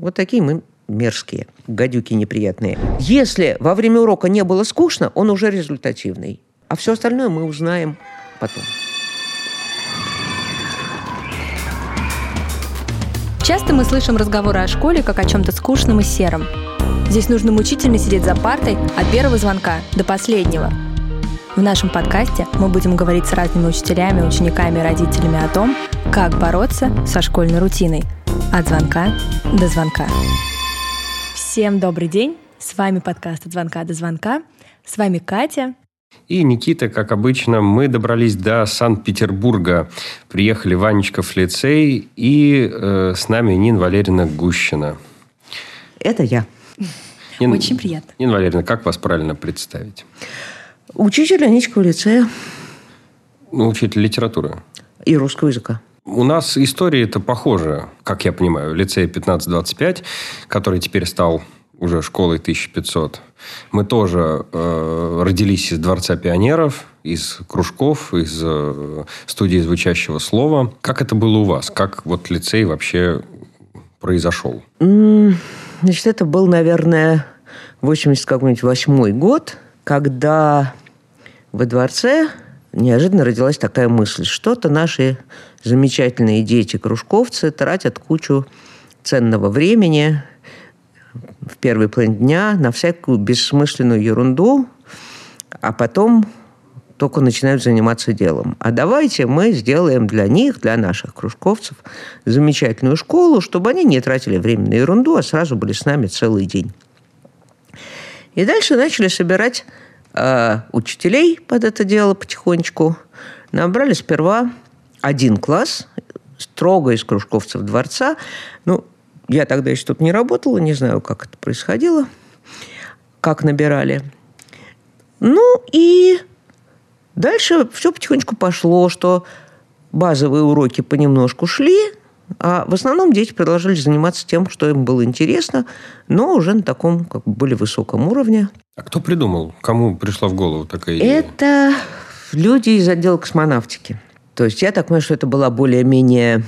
Вот такие мы мерзкие, гадюки неприятные. Если во время урока не было скучно, он уже результативный. А все остальное мы узнаем потом. Часто мы слышим разговоры о школе как о чем-то скучном и сером. Здесь нужно мучительно сидеть за партой от первого звонка до последнего. В нашем подкасте мы будем говорить с разными учителями, учениками и родителями о том, как бороться со школьной рутиной. От звонка до звонка. Всем добрый день. С вами подкаст «От звонка до звонка». С вами Катя. И Никита, как обычно, мы добрались до Санкт-Петербурга. Приехали в Анечков лицей и э, с нами Нина Валерьевна Гущина. Это я. Нин, Очень приятно. Нина Валерьевна, как вас правильно представить? Учитель Анечкова лицея. Ну, учитель литературы. И русского языка. У нас история это похожа, как я понимаю, в лицее 1525, который теперь стал уже школой 1500. Мы тоже э, родились из Дворца пионеров, из кружков, из э, студии звучащего слова. Как это было у вас? Как вот лицей вообще произошел? Значит, это был, наверное, 88 год, когда во дворце неожиданно родилась такая мысль. Что-то наши замечательные дети-кружковцы тратят кучу ценного времени в первый план дня на всякую бессмысленную ерунду, а потом только начинают заниматься делом. А давайте мы сделаем для них, для наших кружковцев, замечательную школу, чтобы они не тратили время на ерунду, а сразу были с нами целый день. И дальше начали собирать э, учителей под это дело потихонечку. Набрали сперва один класс, строго из кружковцев дворца. Ну, я тогда еще тут не работала, не знаю, как это происходило, как набирали. Ну и дальше все потихонечку пошло, что базовые уроки понемножку шли, а в основном дети продолжали заниматься тем, что им было интересно, но уже на таком как бы более высоком уровне. А кто придумал? Кому пришла в голову такая идея? Это люди из отдела космонавтики. То есть я так понимаю, что это была более-менее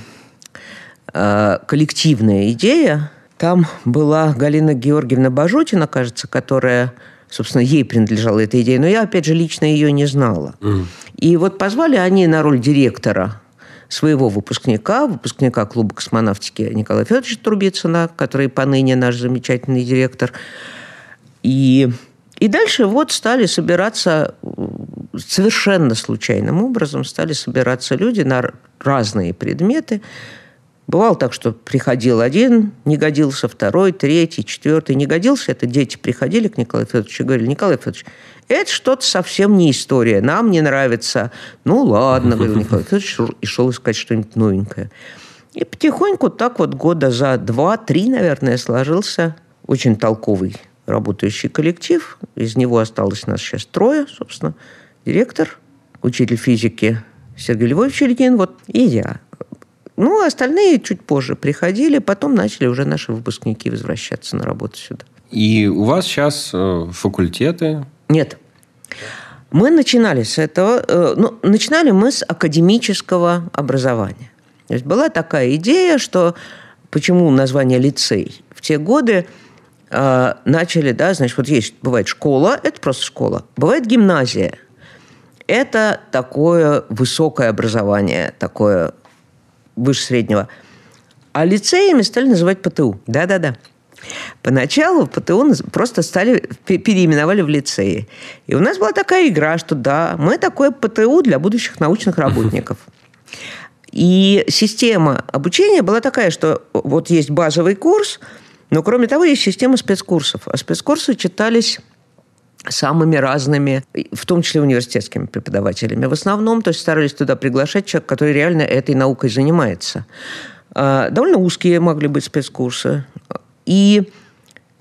э, коллективная идея. Там была Галина Георгиевна Бажутина, кажется, которая, собственно, ей принадлежала эта идея. Но я, опять же, лично ее не знала. Mm. И вот позвали они на роль директора своего выпускника, выпускника клуба космонавтики Николая Федоровича Трубицына, который поныне наш замечательный директор. И, и дальше вот стали собираться совершенно случайным образом стали собираться люди на разные предметы. Бывало так, что приходил один, не годился второй, третий, четвертый, не годился. Это дети приходили к Николаю Федоровичу и говорили, Николай Федорович, это что-то совсем не история, нам не нравится. Ну, ладно, говорил Николай Федорович, и шел искать что-нибудь новенькое. И потихоньку так вот года за два-три, наверное, сложился очень толковый работающий коллектив. Из него осталось нас сейчас трое, собственно директор, учитель физики Сергей Львович Ильин, вот и я. Ну, а остальные чуть позже приходили, потом начали уже наши выпускники возвращаться на работу сюда. И у вас сейчас э, факультеты? Нет. Мы начинали с этого, э, ну, начинали мы с академического образования. То есть была такая идея, что почему название лицей? В те годы э, начали, да, значит, вот есть, бывает школа, это просто школа, бывает гимназия, это такое высокое образование, такое выше среднего. А лицеями стали называть ПТУ. Да-да-да. Поначалу ПТУ просто стали, переименовали в лицеи. И у нас была такая игра, что да, мы такое ПТУ для будущих научных работников. И система обучения была такая, что вот есть базовый курс, но кроме того есть система спецкурсов. А спецкурсы читались самыми разными, в том числе университетскими преподавателями. В основном, то есть старались туда приглашать человека, который реально этой наукой занимается. А, довольно узкие могли быть спецкурсы. И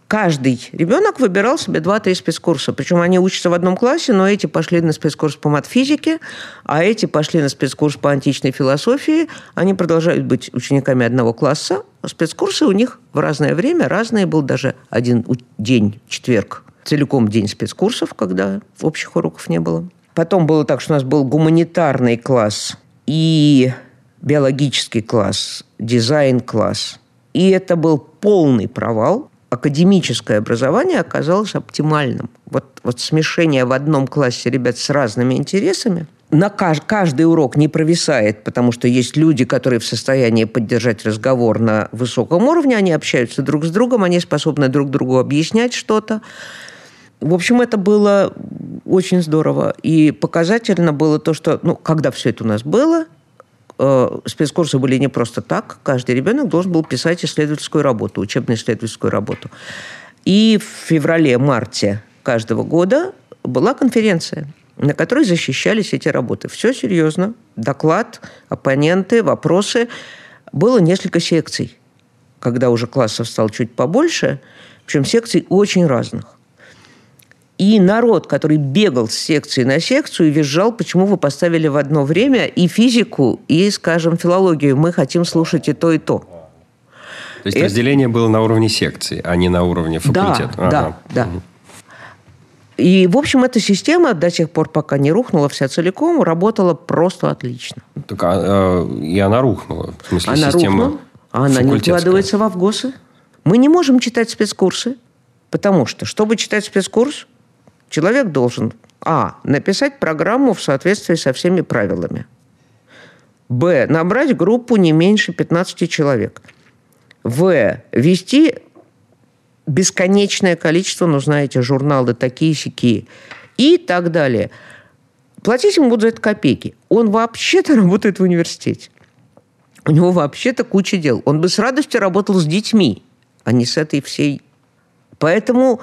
каждый ребенок выбирал себе два-три спецкурса. Причем они учатся в одном классе, но эти пошли на спецкурс по матфизике, а эти пошли на спецкурс по античной философии. Они продолжают быть учениками одного класса. Спецкурсы у них в разное время разные. Был даже один день, четверг, целиком день спецкурсов, когда общих уроков не было. Потом было так, что у нас был гуманитарный класс и биологический класс, дизайн-класс И это был полный провал. Академическое образование оказалось оптимальным. Вот, вот смешение в одном классе ребят с разными интересами – на каждый урок не провисает, потому что есть люди, которые в состоянии поддержать разговор на высоком уровне, они общаются друг с другом, они способны друг другу объяснять что-то. В общем, это было очень здорово. И показательно было то, что, ну, когда все это у нас было, э, спецкурсы были не просто так. Каждый ребенок должен был писать исследовательскую работу, учебно-исследовательскую работу. И в феврале-марте каждого года была конференция – на которой защищались эти работы. Все серьезно. Доклад, оппоненты, вопросы. Было несколько секций. Когда уже классов стало чуть побольше, причем секций очень разных. И народ, который бегал с секции на секцию визжал, почему вы поставили в одно время и физику, и, скажем, филологию. Мы хотим слушать и то, и то. То есть Это... разделение было на уровне секции, а не на уровне факультета. Да, ага. да, да. И, в общем, эта система до тех пор, пока не рухнула вся целиком, работала просто отлично. Так, а, а, и она рухнула? В смысле, она система рухнула, а она не укладывается в авгосы. Мы не можем читать спецкурсы, потому что, чтобы читать спецкурс, человек должен, а, написать программу в соответствии со всеми правилами, б, набрать группу не меньше 15 человек, в, вести бесконечное количество, ну, знаете, журналы такие-сякие и так далее. Платить ему будут за это копейки. Он вообще-то работает в университете. У него вообще-то куча дел. Он бы с радостью работал с детьми, а не с этой всей... Поэтому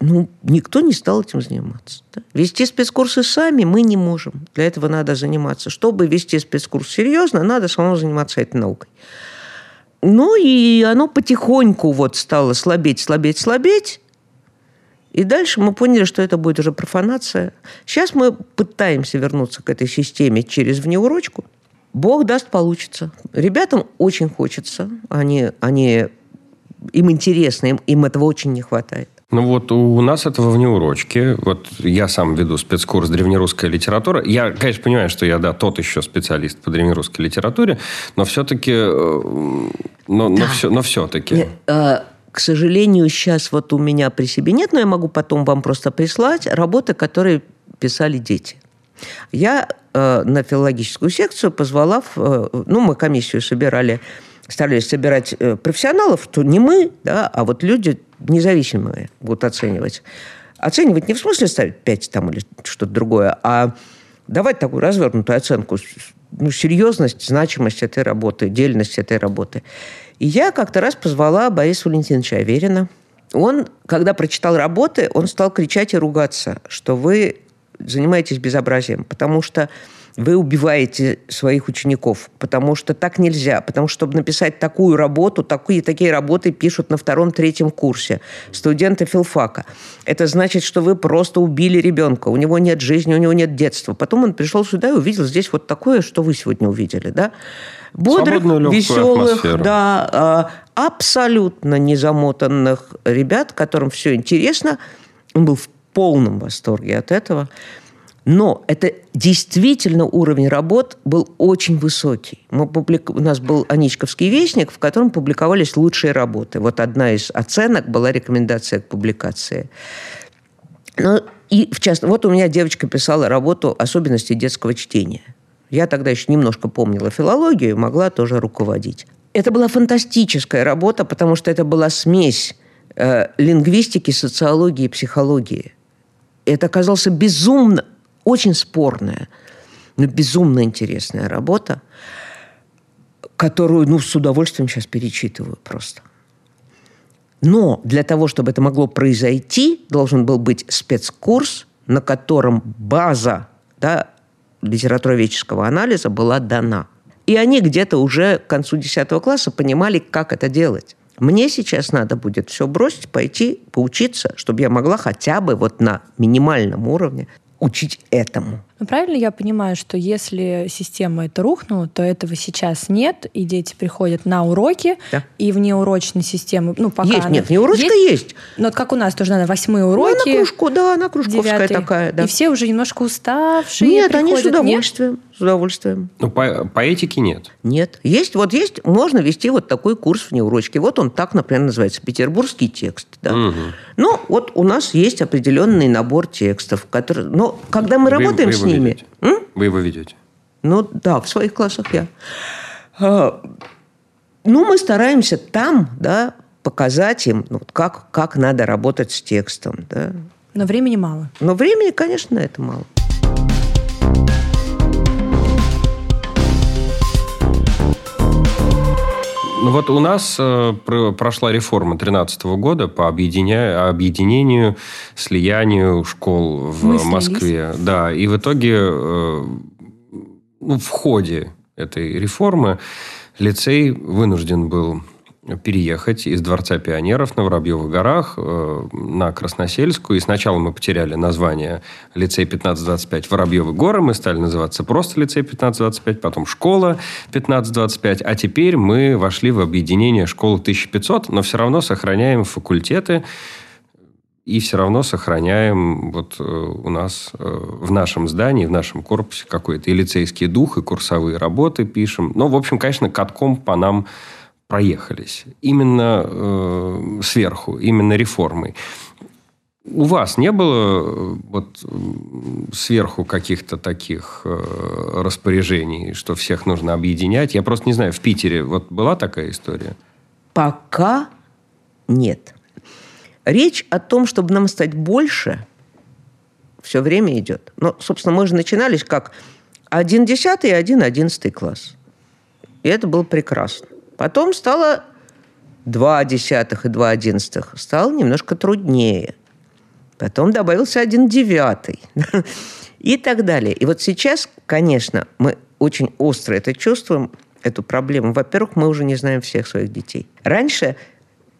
ну, никто не стал этим заниматься. Да? Вести спецкурсы сами мы не можем. Для этого надо заниматься. Чтобы вести спецкурс серьезно, надо самому заниматься этой наукой. Ну и оно потихоньку вот стало слабеть, слабеть, слабеть. И дальше мы поняли, что это будет уже профанация. Сейчас мы пытаемся вернуться к этой системе через внеурочку. Бог даст, получится. Ребятам очень хочется. Они, они, им интересно, им, им этого очень не хватает. Ну вот у нас этого вне урочки. Вот я сам веду спецкурс древнерусская литература. Я, конечно, понимаю, что я, да, тот еще специалист по древнерусской литературе, но все-таки... Э, но, но, все, но все-таки... Э, к сожалению, сейчас вот у меня при себе нет, но я могу потом вам просто прислать работы, которые писали дети. Я э, на филологическую секцию позвала, в, э, ну, мы комиссию собирали, старались собирать э, профессионалов, то не мы, да, а вот люди независимые будут оценивать. Оценивать не в смысле ставить 5 там или что-то другое, а давать такую развернутую оценку, ну, серьезность, значимость этой работы, дельность этой работы. И я как-то раз позвала Бориса Валентиновича Аверина. Он, когда прочитал работы, он стал кричать и ругаться, что вы занимаетесь безобразием, потому что вы убиваете своих учеников, потому что так нельзя, потому что, чтобы написать такую работу, такие, такие работы пишут на втором-третьем курсе студенты филфака. Это значит, что вы просто убили ребенка, у него нет жизни, у него нет детства. Потом он пришел сюда и увидел здесь вот такое, что вы сегодня увидели, да? Бодрых, веселых, атмосферу. да, а, абсолютно незамотанных ребят, которым все интересно. Он был в полном восторге от этого. Но это действительно уровень работ был очень высокий. Мы публик... У нас был Аничковский вестник, в котором публиковались лучшие работы. Вот одна из оценок была рекомендация к публикации. Ну, и, в частности, вот у меня девочка писала работу «Особенности детского чтения». Я тогда еще немножко помнила филологию могла тоже руководить. Это была фантастическая работа, потому что это была смесь э, лингвистики, социологии и психологии. Это оказался безумно очень спорная, но безумно интересная работа, которую ну, с удовольствием сейчас перечитываю просто. Но для того, чтобы это могло произойти, должен был быть спецкурс, на котором база да, литературоведческого анализа была дана. И они где-то уже к концу 10 класса понимали, как это делать. Мне сейчас надо будет все бросить, пойти поучиться, чтобы я могла хотя бы вот на минимальном уровне учить этому. Ну, правильно я понимаю, что если система это рухнула, то этого сейчас нет, и дети приходят на уроки, Да. и вне урочной системы, ну, пока есть, она нет, не урочка есть. Ну, вот как у нас тоже, наверное, восьмые Ну, уроки. она кружку, да, она кружковская девятый. такая, да. И все уже немножко уставшие Нет, они с приходят, нет? удовольствием. С удовольствием. Ну, по, по этике нет. Нет. Есть, вот есть, можно вести вот такой курс вне урочки. Вот он так, например, называется, петербургский текст. Да. Мгм. Ну, вот у нас есть определенный набор текстов, которые... Но когда мы Вы- работаем вы с ними... ведете? М? Вы его ведете. Ну, да, в своих классах я. А, Ну, мы стараемся там, да, показать им, ну, как, как надо работать с текстом, да. Но времени мало. Но времени, конечно, на это мало. Ну вот у нас э, про- прошла реформа 2013 года по объединя- объединению, слиянию школ в Мы слились. Москве. Да, и в итоге э, ну, в ходе этой реформы лицей вынужден был переехать из Дворца пионеров на Воробьевых горах э, на Красносельскую. И сначала мы потеряли название лицей 1525 Воробьевы горы. Мы стали называться просто лицей 1525, потом школа 1525. А теперь мы вошли в объединение школы 1500, но все равно сохраняем факультеты и все равно сохраняем вот э, у нас э, в нашем здании, в нашем корпусе какой-то и лицейский дух, и курсовые работы пишем. Ну, в общем, конечно, катком по нам проехались. Именно э, сверху, именно реформой. У вас не было э, вот сверху каких-то таких э, распоряжений, что всех нужно объединять? Я просто не знаю, в Питере вот была такая история? Пока нет. Речь о том, чтобы нам стать больше, все время идет. Но, собственно, мы же начинались как один десятый и один одиннадцатый класс. И это было прекрасно. Потом стало два десятых и два одиннадцатых. Стало немножко труднее. Потом добавился один девятый. И так далее. И вот сейчас, конечно, мы очень остро это чувствуем, эту проблему. Во-первых, мы уже не знаем всех своих детей. Раньше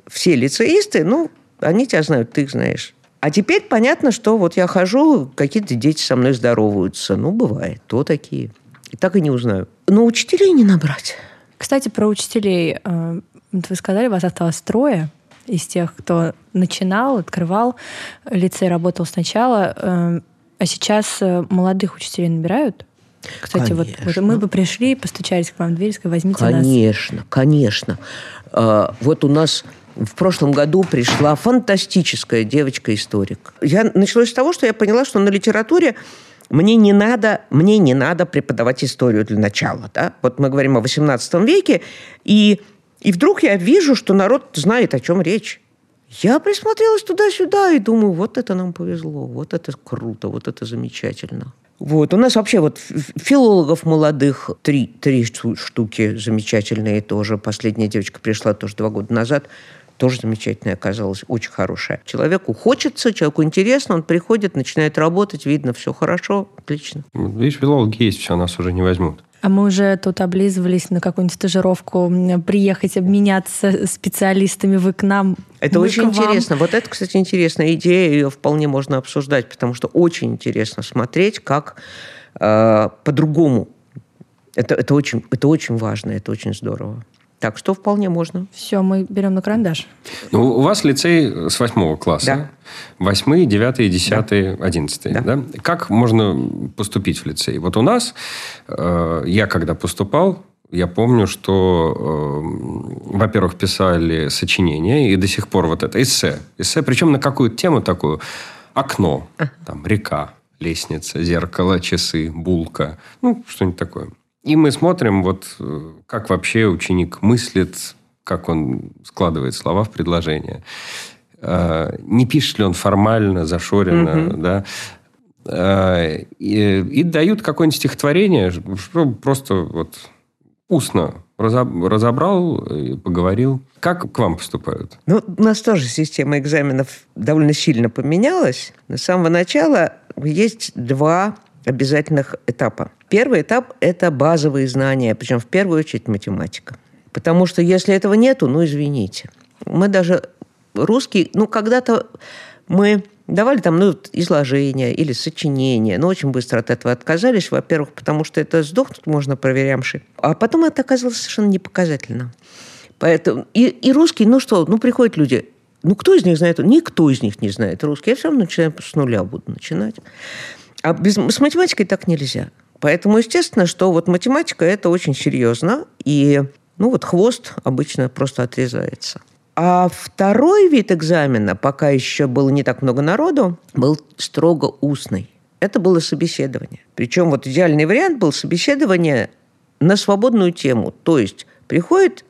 все лицеисты, ну, они тебя знают, ты их знаешь. А теперь понятно, что вот я хожу, какие-то дети со мной здороваются. Ну, бывает, то такие. И так и не узнаю. Но учителей не набрать. Кстати, про учителей. Вот Вы сказали, вас осталось трое из тех, кто начинал, открывал. Лицей работал сначала. э, А сейчас э, молодых учителей набирают? Кстати, вот, вот Конечно. мы бы пришли, постучались к вам в дверь, сказали, возьмите нас. Конечно, конечно. А, Вот у нас в прошлом году пришла фантастическая девочка-историк. Я началось с того, что я поняла, что на литературе мне не надо, мне не надо преподавать историю для начала. Да? Вот мы говорим о XVIII веке, и, и вдруг я вижу, что народ знает, о чем речь. Я присмотрелась туда-сюда и думаю, вот это нам повезло, вот это круто, вот это замечательно. Вот. У нас вообще вот филологов молодых три, три шту- штуки замечательные тоже. Последняя девочка пришла тоже два года назад. Тоже замечательная оказалась, очень хорошая. Человеку хочется, человеку интересно, он приходит, начинает работать, видно, все хорошо, отлично. Видишь, филологи есть, все, нас уже не возьмут. А мы уже тут облизывались на какую-нибудь стажировку, приехать, обменяться специалистами. Вы к нам, Это мы очень к вам. интересно. Вот это, кстати, интересная идея, ее вполне можно обсуждать, потому что очень интересно смотреть, как э, по-другому. Это, это, очень, это очень важно, это очень здорово. Так что вполне можно. Все, мы берем на карандаш. Ну, у вас лицей с восьмого класса. Да. Восьмые, девятые, десятые, одиннадцатые. Да. Да. Как можно поступить в лицей? Вот у нас, э, я когда поступал, я помню, что, э, во-первых, писали сочинения, и до сих пор вот это эссе. Эссе, причем на какую тему такую? Окно, там, река, лестница, зеркало, часы, булка. Ну, что-нибудь такое. И мы смотрим, вот э, как вообще ученик мыслит, как он складывает слова в предложение. Э, Не пишет ли он формально, зашоренно, да. Э, И, и дают какое-нибудь стихотворение, что просто вот устно разоб- разобрал, и поговорил. Как к вам поступают? Ну, у нас тоже система экзаменов довольно сильно поменялась. С самого начала есть два обязательных этапа. Первый этап – это базовые знания, причем в первую очередь математика. Потому что если этого нету, ну, извините. Мы даже русский, ну, когда-то мы Давали там ну, изложение или сочинение, но очень быстро от этого отказались. Во-первых, потому что это сдохнуть можно проверямши. А потом это оказалось совершенно непоказательно. Поэтому и, и русский, ну что, ну приходят люди, ну кто из них знает? Никто из них не знает русский. Я все равно начинаю с нуля буду начинать. А без, с математикой так нельзя. Поэтому, естественно, что вот математика – это очень серьезно, и ну вот хвост обычно просто отрезается. А второй вид экзамена, пока еще было не так много народу, был строго устный. Это было собеседование. Причем вот идеальный вариант был собеседование на свободную тему. То есть приходит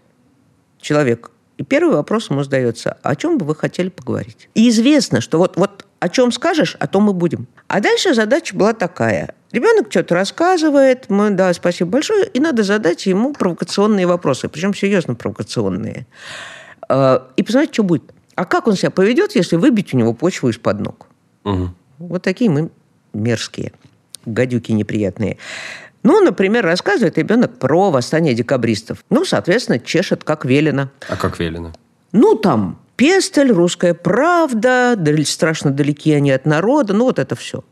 человек, и первый вопрос ему задается, о чем бы вы хотели поговорить? И известно, что вот, вот о чем скажешь, о том мы будем. А дальше задача была такая. Ребенок что-то рассказывает, мы, да, спасибо большое, и надо задать ему провокационные вопросы, причем серьезно провокационные. А, и посмотреть, что будет. А как он себя поведет, если выбить у него почву из-под ног? Угу. Вот такие мы мерзкие, гадюки неприятные. Ну, например, рассказывает ребенок про восстание декабристов. Ну, соответственно, чешет, как велено. А как велено? Ну, там, Пестель, Русская правда, страшно далеки они от народа, ну, вот это все.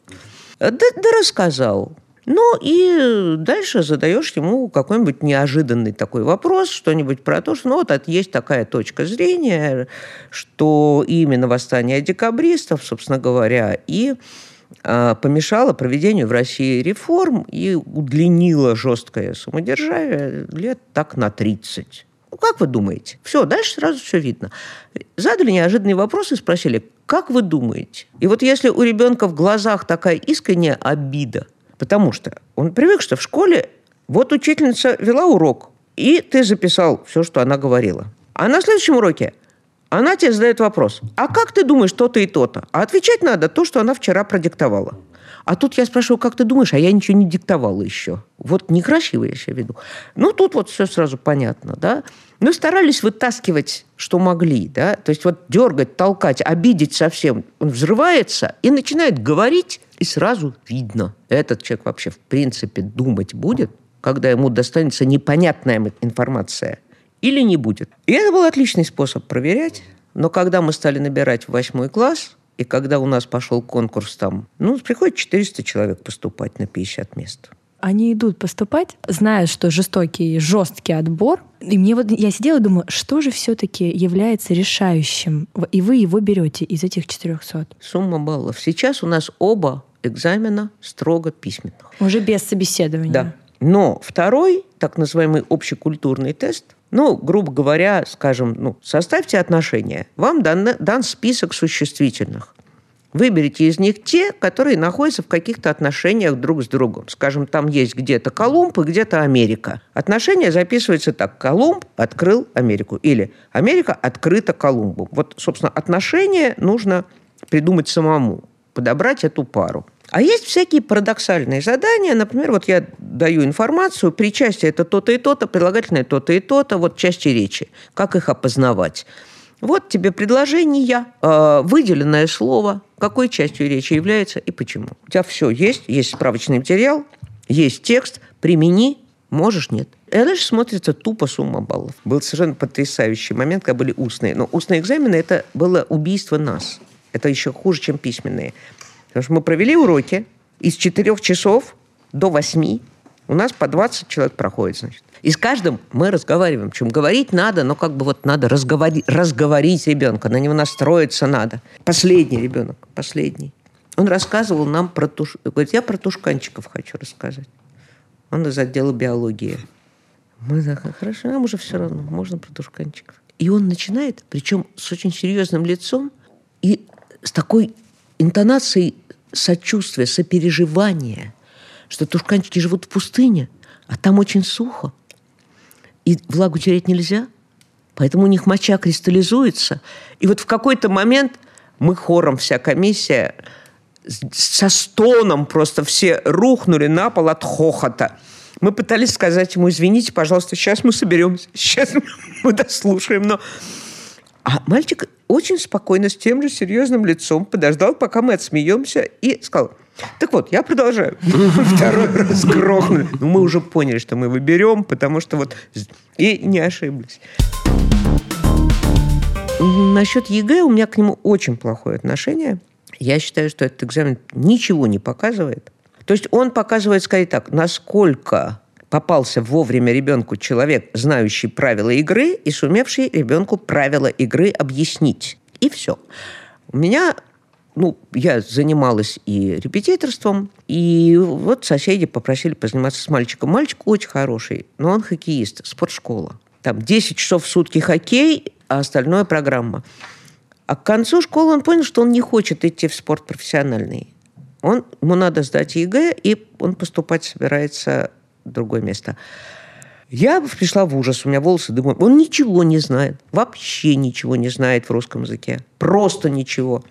Да, да рассказал. Ну и дальше задаешь ему какой-нибудь неожиданный такой вопрос, что-нибудь про то, что ну вот есть такая точка зрения, что именно восстание декабристов, собственно говоря, и а, помешало проведению в России реформ и удлинило жесткое самодержавие лет так на 30. Ну, как вы думаете? Все, дальше сразу все видно. Задали неожиданные вопросы и спросили, как вы думаете? И вот если у ребенка в глазах такая искренняя обида – Потому что он привык, что в школе вот учительница вела урок, и ты записал все, что она говорила. А на следующем уроке она тебе задает вопрос. А как ты думаешь то-то и то-то? А отвечать надо то, что она вчера продиктовала. А тут я спрашиваю, как ты думаешь, а я ничего не диктовала еще. Вот некрасиво я себя веду. Ну, тут вот все сразу понятно, да. Ну, старались вытаскивать, что могли, да. То есть вот дергать, толкать, обидеть совсем. Он взрывается и начинает говорить, и сразу видно, этот человек вообще в принципе думать будет, когда ему достанется непонятная информация, или не будет. И это был отличный способ проверять. Но когда мы стали набирать в восьмой класс, и когда у нас пошел конкурс там, ну, приходит 400 человек поступать на 50 мест. Они идут поступать, зная, что жестокий, жесткий отбор. И мне вот я сидела и думаю, что же все-таки является решающим? И вы его берете из этих 400. Сумма баллов. Сейчас у нас оба экзамена строго письменных. Уже без собеседования. Да. Но второй, так называемый общекультурный тест, ну, грубо говоря, скажем, ну, составьте отношения. Вам дан, дан список существительных. Выберите из них те, которые находятся в каких-то отношениях друг с другом. Скажем, там есть где-то Колумб и где-то Америка. Отношения записываются так. Колумб открыл Америку. Или Америка открыта Колумбом. Вот, собственно, отношения нужно придумать самому, подобрать эту пару. А есть всякие парадоксальные задания. Например, вот я даю информацию, причастие это то-то и то-то, прилагательное то-то и то-то, вот части речи. Как их опознавать? Вот тебе предложение, э, выделенное слово, какой частью речи является и почему. У тебя все есть, есть справочный материал, есть текст, примени, можешь, нет. И дальше смотрится тупо сумма баллов. Был совершенно потрясающий момент, когда были устные. Но устные экзамены – это было убийство нас. Это еще хуже, чем письменные. Потому что мы провели уроки из четырех часов до восьми. У нас по 20 человек проходит, значит. И с каждым мы разговариваем. Чем говорить надо, но как бы вот надо разговари, разговорить ребенка, на него настроиться надо. Последний ребенок, последний. Он рассказывал нам про туш... Говорит, я про тушканчиков хочу рассказать. Он из отдела биологии. Мы так, хорошо, нам уже все равно, можно про тушканчиков. И он начинает, причем с очень серьезным лицом и с такой интонацией сочувствия, сопереживания, что тушканчики живут в пустыне, а там очень сухо. И влагу терять нельзя, поэтому у них моча кристаллизуется. И вот в какой-то момент мы хором, вся комиссия, со стоном просто все рухнули на пол от хохота. Мы пытались сказать ему, извините, пожалуйста, сейчас мы соберемся, сейчас мы дослушаем, но... А мальчик очень спокойно, с тем же серьезным лицом подождал, пока мы отсмеемся, и сказал, так вот, я продолжаю. Второй раз грохнули. Ну, мы уже поняли, что мы выберем, потому что вот... И не ошиблись. Насчет ЕГЭ у меня к нему очень плохое отношение. Я считаю, что этот экзамен ничего не показывает. То есть он показывает, скорее так, насколько попался вовремя ребенку человек, знающий правила игры и сумевший ребенку правила игры объяснить. И все. У меня ну, я занималась и репетиторством, и вот соседи попросили позаниматься с мальчиком. Мальчик очень хороший, но он хоккеист, спортшкола. Там 10 часов в сутки хоккей, а остальное программа. А к концу школы он понял, что он не хочет идти в спорт профессиональный. Он, ему надо сдать ЕГЭ, и он поступать собирается другое место. Я пришла в ужас, у меня волосы дымом. Он ничего не знает, вообще ничего не знает в русском языке. Просто ничего.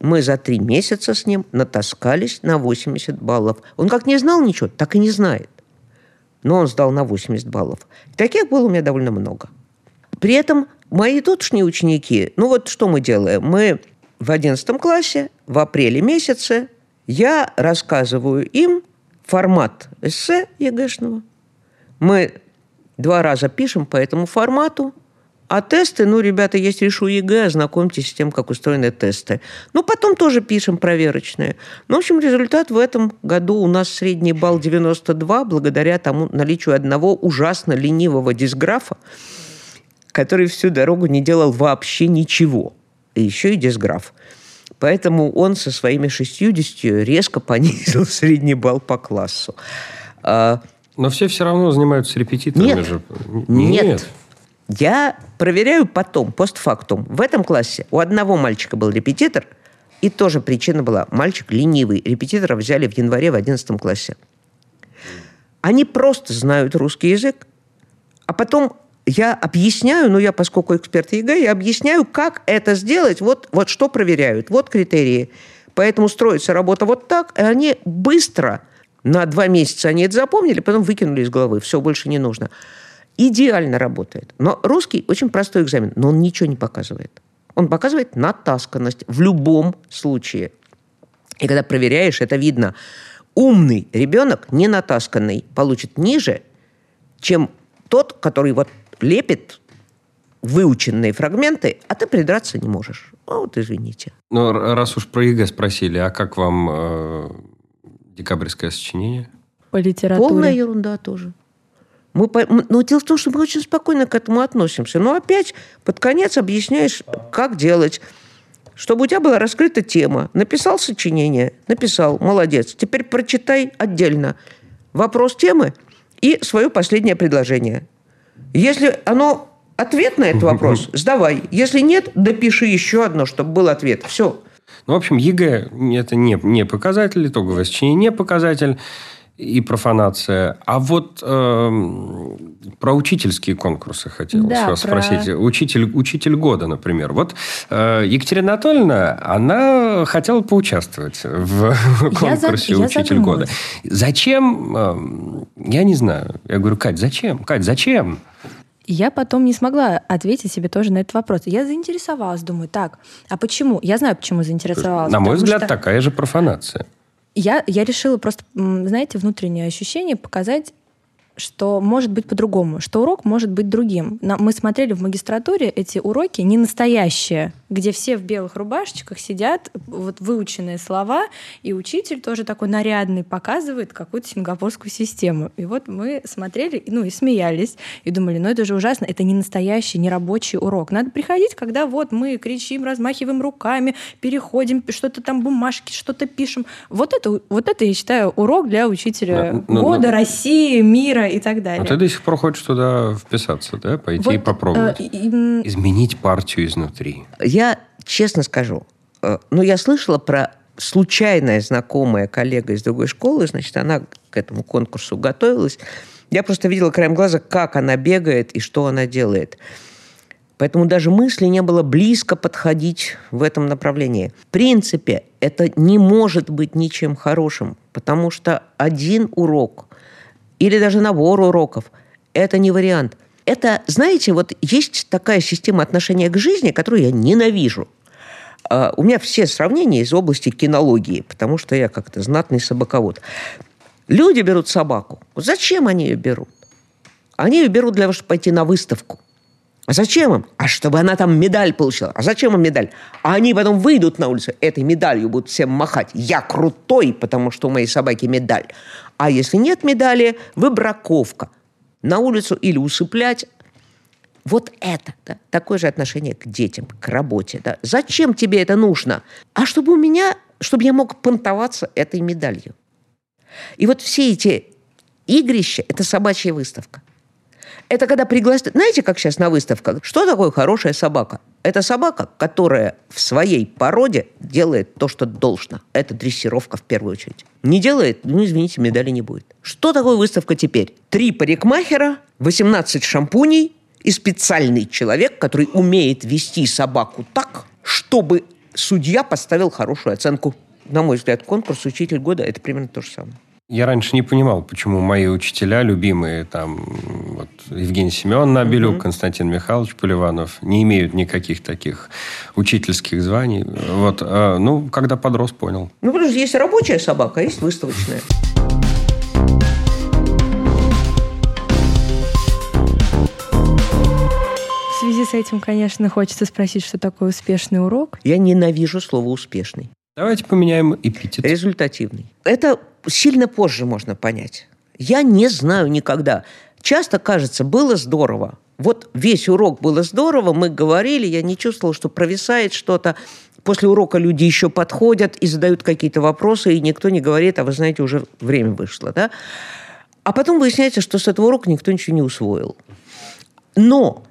Мы за три месяца с ним натаскались на 80 баллов. Он как не знал ничего, так и не знает. Но он сдал на 80 баллов. Таких было у меня довольно много. При этом мои тутошние ученики, ну вот что мы делаем? Мы в 11 классе, в апреле месяце, я рассказываю им формат эссе ЕГЭшного. Мы два раза пишем по этому формату, а тесты, ну, ребята, есть решу ЕГЭ, ознакомьтесь с тем, как устроены тесты. Ну, потом тоже пишем проверочные. Ну, в общем, результат в этом году у нас средний балл 92, благодаря тому наличию одного ужасно ленивого дисграфа, который всю дорогу не делал вообще ничего. И еще и дисграф. Поэтому он со своими 60 резко понизил средний балл по классу. А, Но все все равно занимаются репетиторами нет, же. Нет. нет. Я проверяю потом, постфактум. В этом классе у одного мальчика был репетитор, и тоже причина была, мальчик ленивый. Репетитора взяли в январе в 11 классе. Они просто знают русский язык, а потом я объясняю, ну я, поскольку эксперт ЕГЭ, я объясняю, как это сделать, вот, вот что проверяют, вот критерии. Поэтому строится работа вот так, и они быстро, на два месяца они это запомнили, потом выкинули из головы, все, больше не нужно идеально работает. Но русский очень простой экзамен, но он ничего не показывает. Он показывает натасканность в любом случае. И когда проверяешь, это видно. Умный ребенок, не натасканный, получит ниже, чем тот, который вот лепит выученные фрагменты, а ты придраться не можешь. А вот извините. Ну, раз уж про ЕГЭ спросили, а как вам э, декабрьское сочинение? По литературе. Полная ерунда тоже. Мы, но дело в том, что мы очень спокойно к этому относимся. Но опять под конец объясняешь, как делать. Чтобы у тебя была раскрыта тема. Написал сочинение, написал, молодец. Теперь прочитай отдельно вопрос темы и свое последнее предложение. Если оно ответ на этот вопрос, сдавай. Если нет, допиши еще одно, чтобы был ответ. Все. Ну, в общем, ЕГЭ – это не, не показатель, итоговое сочинение не показатель и профанация. А вот э, про учительские конкурсы хотел да, вас про... спросить. Учитель, учитель года, например. Вот э, Екатерина Анатольевна, она хотела поучаствовать в конкурсе я «Учитель я года». Зачем? Э, я не знаю. Я говорю, Кать, зачем? Кать, зачем? Я потом не смогла ответить себе тоже на этот вопрос. Я заинтересовалась, думаю, так, а почему? Я знаю, почему заинтересовалась. На мой взгляд, что... такая же профанация. Я, я решила просто, знаете, внутреннее ощущение показать что может быть по-другому, что урок может быть другим. Мы смотрели в магистратуре эти уроки не настоящие, где все в белых рубашечках сидят, вот выученные слова, и учитель тоже такой нарядный показывает какую-то сингапурскую систему. И вот мы смотрели, ну и смеялись, и думали, ну это же ужасно, это не настоящий, не рабочий урок. Надо приходить, когда вот мы кричим, размахиваем руками, переходим, что-то там бумажки, что-то пишем. Вот это, вот это, я считаю, урок для учителя но, но, года, но... России, мира и так далее. А ты до сих пор хочешь туда вписаться, да? Пойти вот, и попробовать. Э, э, Изменить партию изнутри. Я честно скажу, э, ну, я слышала про случайная знакомая коллега из другой школы, значит, она к этому конкурсу готовилась. Я просто видела краем глаза, как она бегает и что она делает. Поэтому даже мысли не было близко подходить в этом направлении. В принципе, это не может быть ничем хорошим, потому что один урок или даже набор уроков – это не вариант. Это, знаете, вот есть такая система отношения к жизни, которую я ненавижу. Uh, у меня все сравнения из области кинологии, потому что я как-то знатный собаковод. Люди берут собаку. Зачем они ее берут? Они ее берут для того, чтобы пойти на выставку. А зачем им? А чтобы она там медаль получила. А зачем им медаль? А они потом выйдут на улицу, этой медалью будут всем махать. Я крутой, потому что у моей собаки медаль. А если нет медали, выбраковка. На улицу или усыплять. Вот это, да, такое же отношение к детям, к работе. Да. Зачем тебе это нужно? А чтобы у меня, чтобы я мог понтоваться этой медалью. И вот все эти игрища – это собачья выставка. Это когда пригласят... Знаете, как сейчас на выставках? Что такое хорошая собака? Это собака, которая в своей породе делает то, что должно. Это дрессировка в первую очередь. Не делает, ну, извините, медали не будет. Что такое выставка теперь? Три парикмахера, 18 шампуней и специальный человек, который умеет вести собаку так, чтобы судья поставил хорошую оценку. На мой взгляд, конкурс «Учитель года» – это примерно то же самое. Я раньше не понимал, почему мои учителя, любимые, там, вот, Евгений Семен Набелюк, угу. Константин Михайлович Поливанов, не имеют никаких таких учительских званий. Вот, а, ну, когда подрос, понял. Ну, потому что есть рабочая собака, а есть выставочная. В связи с этим, конечно, хочется спросить, что такое успешный урок. Я ненавижу слово «успешный». Давайте поменяем эпитет. Результативный. Это сильно позже можно понять. Я не знаю никогда. Часто кажется, было здорово. Вот весь урок было здорово, мы говорили, я не чувствовала, что провисает что-то. После урока люди еще подходят и задают какие-то вопросы, и никто не говорит, а вы знаете, уже время вышло. Да? А потом выясняется, что с этого урока никто ничего не усвоил. Но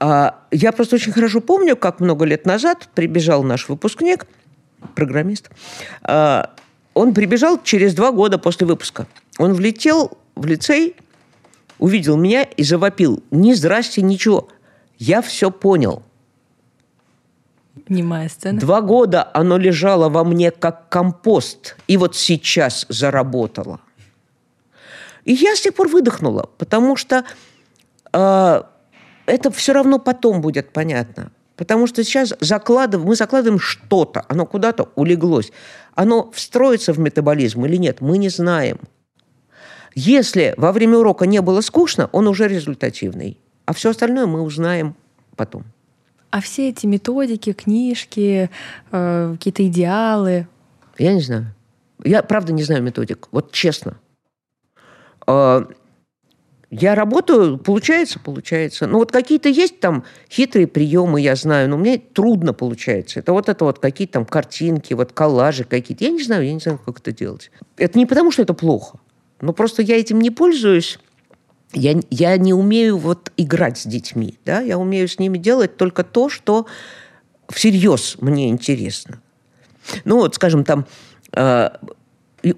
а, я просто очень хорошо помню, как много лет назад прибежал наш выпускник – программист, а, он прибежал через два года после выпуска. Он влетел в лицей, увидел меня и завопил. Ни здрасте, ничего. Я все понял. Немая сцена. Два года оно лежало во мне как компост, и вот сейчас заработало. И я с тех пор выдохнула, потому что э, это все равно потом будет понятно. Потому что сейчас закладываем, мы закладываем что-то, оно куда-то улеглось. Оно встроится в метаболизм или нет, мы не знаем. Если во время урока не было скучно, он уже результативный. А все остальное мы узнаем потом. А все эти методики, книжки, э, какие-то идеалы? Я не знаю. Я правда не знаю методик. Вот честно. А, я работаю, получается, получается. Ну, вот какие-то есть там хитрые приемы, я знаю, но мне трудно получается. Это вот это вот какие-то там картинки, вот коллажи какие-то. Я не знаю, я не знаю, как это делать. Это не потому, что это плохо. Но просто я этим не пользуюсь. Я, я не умею вот играть с детьми. Да? Я умею с ними делать только то, что всерьез мне интересно. Ну, вот, скажем, там э,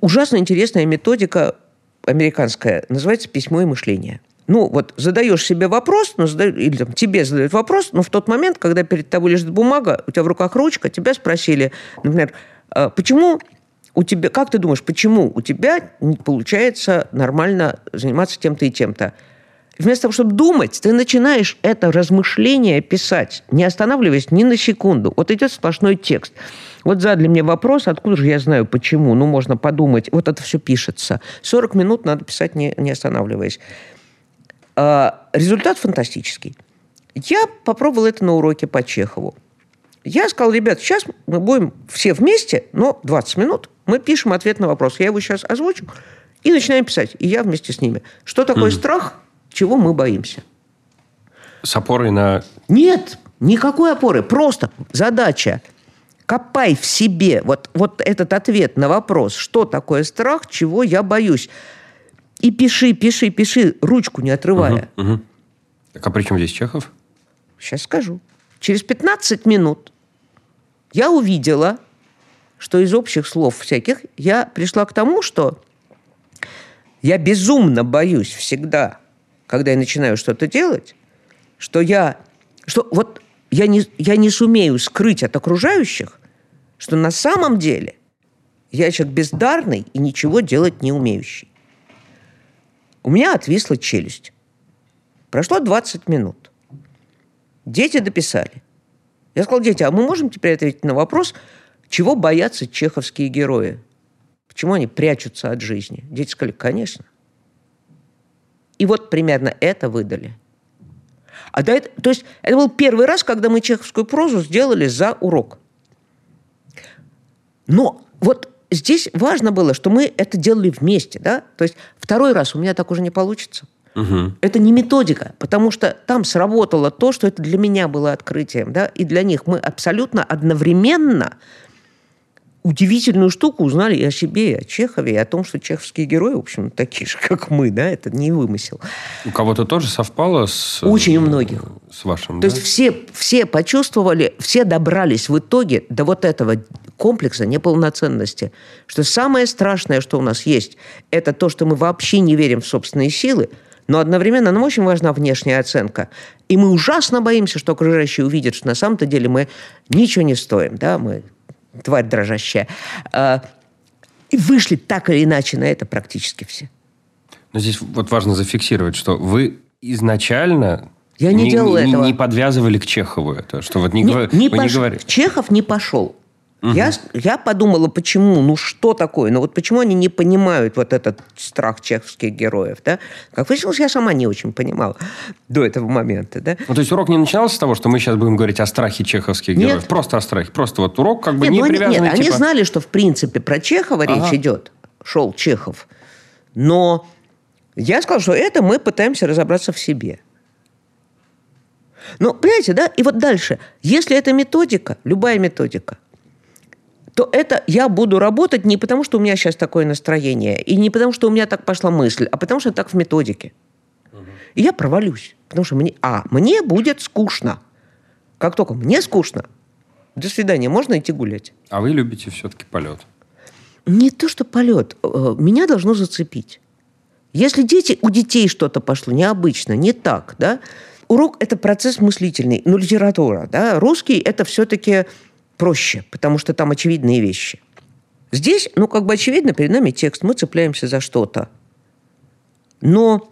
ужасно интересная методика американская, называется «Письмо и мышление». Ну, вот задаешь себе вопрос, ну, задаю, или там, тебе задают вопрос, но в тот момент, когда перед тобой лежит бумага, у тебя в руках ручка, тебя спросили, например, «А почему у тебя, как ты думаешь, почему у тебя не получается нормально заниматься тем-то и тем-то? Вместо того, чтобы думать, ты начинаешь это размышление писать, не останавливаясь ни на секунду. Вот идет сплошной текст. Вот задали мне вопрос, откуда же я знаю, почему. Ну, можно подумать. Вот это все пишется. 40 минут надо писать, не, не останавливаясь. А, результат фантастический. Я попробовал это на уроке по Чехову. Я сказал, ребят, сейчас мы будем все вместе, но 20 минут мы пишем ответ на вопрос. Я его сейчас озвучу и начинаем писать. И я вместе с ними. Что такое mm. страх? Чего мы боимся? С опорой на... Нет, никакой опоры. Просто задача копай в себе вот, вот этот ответ на вопрос, что такое страх, чего я боюсь. И пиши, пиши, пиши, ручку не отрывая. Угу, угу. Так а при чем здесь Чехов? Сейчас скажу. Через 15 минут я увидела, что из общих слов всяких я пришла к тому, что я безумно боюсь всегда, когда я начинаю что-то делать, что я, что вот я не, я не сумею скрыть от окружающих, что на самом деле я человек бездарный и ничего делать не умеющий. У меня отвисла челюсть. Прошло 20 минут. Дети дописали. Я сказал, дети, а мы можем теперь ответить на вопрос, чего боятся чеховские герои? Почему они прячутся от жизни? Дети сказали, конечно. И вот примерно это выдали. А до этого, то есть это был первый раз, когда мы чеховскую прозу сделали за урок. Но вот здесь важно было, что мы это делали вместе. Да? То есть второй раз у меня так уже не получится. Угу. Это не методика, потому что там сработало то, что это для меня было открытием, да, и для них мы абсолютно одновременно удивительную штуку узнали и о себе, и о Чехове, и о том, что чеховские герои, в общем, такие же, как мы, да, это не вымысел. У кого-то тоже совпало с... Очень у многих. С вашим, То да? есть все, все почувствовали, все добрались в итоге до вот этого комплекса неполноценности, что самое страшное, что у нас есть, это то, что мы вообще не верим в собственные силы, но одновременно нам очень важна внешняя оценка. И мы ужасно боимся, что окружающие увидят, что на самом-то деле мы ничего не стоим, да, мы тварь дрожащая. А, и вышли так или иначе на это практически все. Но здесь вот важно зафиксировать, что вы изначально я не, не делал не, этого. Не подвязывали к Чехову это, что вот не, не, вы пош... не говорите. Чехов не пошел. Угу. Я, я подумала, почему, ну что такое, ну вот почему они не понимают вот этот страх чеховских героев, да? Как выяснилось, я сама не очень понимала до этого момента, да? Ну, то есть урок не начинался с того, что мы сейчас будем говорить о страхе чеховских Нет. героев? Просто о страхе. Просто вот урок как бы нет, не ну, привязанный, Нет, типа... они знали, что в принципе про Чехова ага. речь идет, шел Чехов, но я сказала, что это мы пытаемся разобраться в себе. Ну, понимаете, да? И вот дальше. Если это методика, любая методика, то это я буду работать не потому, что у меня сейчас такое настроение, и не потому, что у меня так пошла мысль, а потому, что так в методике. И я провалюсь. Потому что мне, а, мне будет скучно. Как только мне скучно, до свидания, можно идти гулять. А вы любите все-таки полет? Не то, что полет. Меня должно зацепить. Если дети, у детей что-то пошло необычно, не так, да, урок – это процесс мыслительный, но литература, да, русский – это все-таки проще, потому что там очевидные вещи. Здесь, ну, как бы очевидно, перед нами текст, мы цепляемся за что-то. Но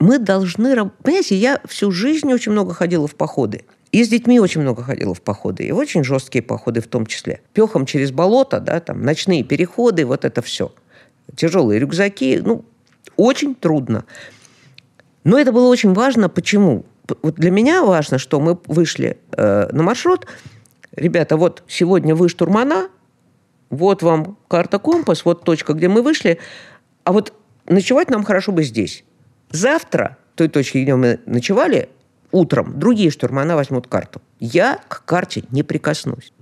мы должны... Понимаете, я всю жизнь очень много ходила в походы. И с детьми очень много ходила в походы. И очень жесткие походы в том числе. Пехом через болото, да, там, ночные переходы, вот это все. Тяжелые рюкзаки. Ну, очень трудно. Но это было очень важно. Почему? Вот для меня важно, что мы вышли э, на маршрут. Ребята, вот сегодня вы штурмана, вот вам карта-компас, вот точка, где мы вышли. А вот ночевать нам хорошо бы здесь. Завтра, той точке, где мы ночевали, утром другие штурмана возьмут карту. Я к карте не прикоснусь.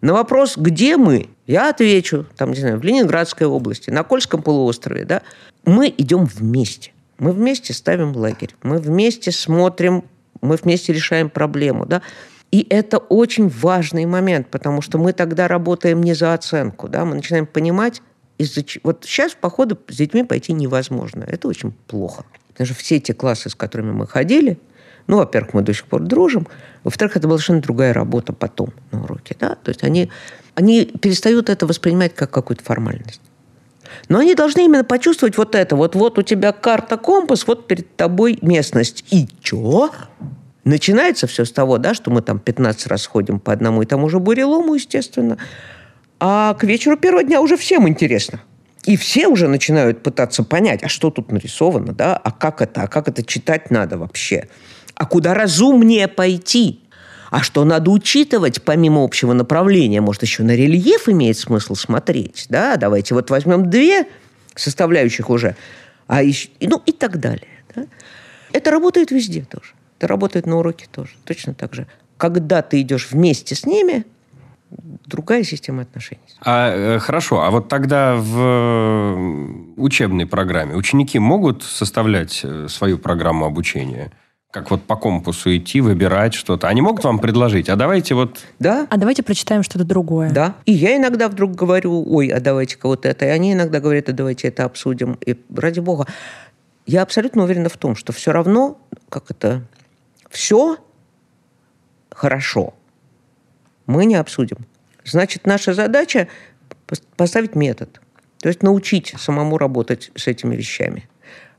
На вопрос, где мы, я отвечу, там, не знаю, в Ленинградской области, на Кольском полуострове, да, мы идем вместе. Мы вместе ставим лагерь, мы вместе смотрим, мы вместе решаем проблему, да. И это очень важный момент, потому что мы тогда работаем не за оценку, да, мы начинаем понимать, из-за вот сейчас в походы с детьми пойти невозможно. Это очень плохо. Потому что все те классы, с которыми мы ходили, ну, во-первых, мы до сих пор дружим. Во-вторых, это была совершенно другая работа потом на уроке. Да? То есть они, они перестают это воспринимать как какую-то формальность. Но они должны именно почувствовать вот это. Вот, вот у тебя карта-компас, вот перед тобой местность. И чё? Начинается все с того, да, что мы там 15 раз ходим по одному и тому же бурелому, естественно. А к вечеру первого дня уже всем интересно. И все уже начинают пытаться понять, а что тут нарисовано, да, а как это, а как это читать надо вообще а куда разумнее пойти. А что надо учитывать, помимо общего направления? Может, еще на рельеф имеет смысл смотреть? Да, давайте вот возьмем две составляющих уже, а еще, ну и так далее. Да? Это работает везде тоже. Это работает на уроке тоже. Точно так же. Когда ты идешь вместе с ними, другая система отношений. А, э, хорошо, а вот тогда в учебной программе ученики могут составлять э, свою программу обучения? как вот по компасу идти, выбирать что-то. Они могут вам предложить, а давайте вот... Да. А давайте прочитаем что-то другое. Да. И я иногда вдруг говорю, ой, а давайте-ка вот это. И они иногда говорят, а давайте это обсудим. И ради бога. Я абсолютно уверена в том, что все равно, как это, все хорошо. Мы не обсудим. Значит, наша задача поставить метод. То есть научить самому работать с этими вещами.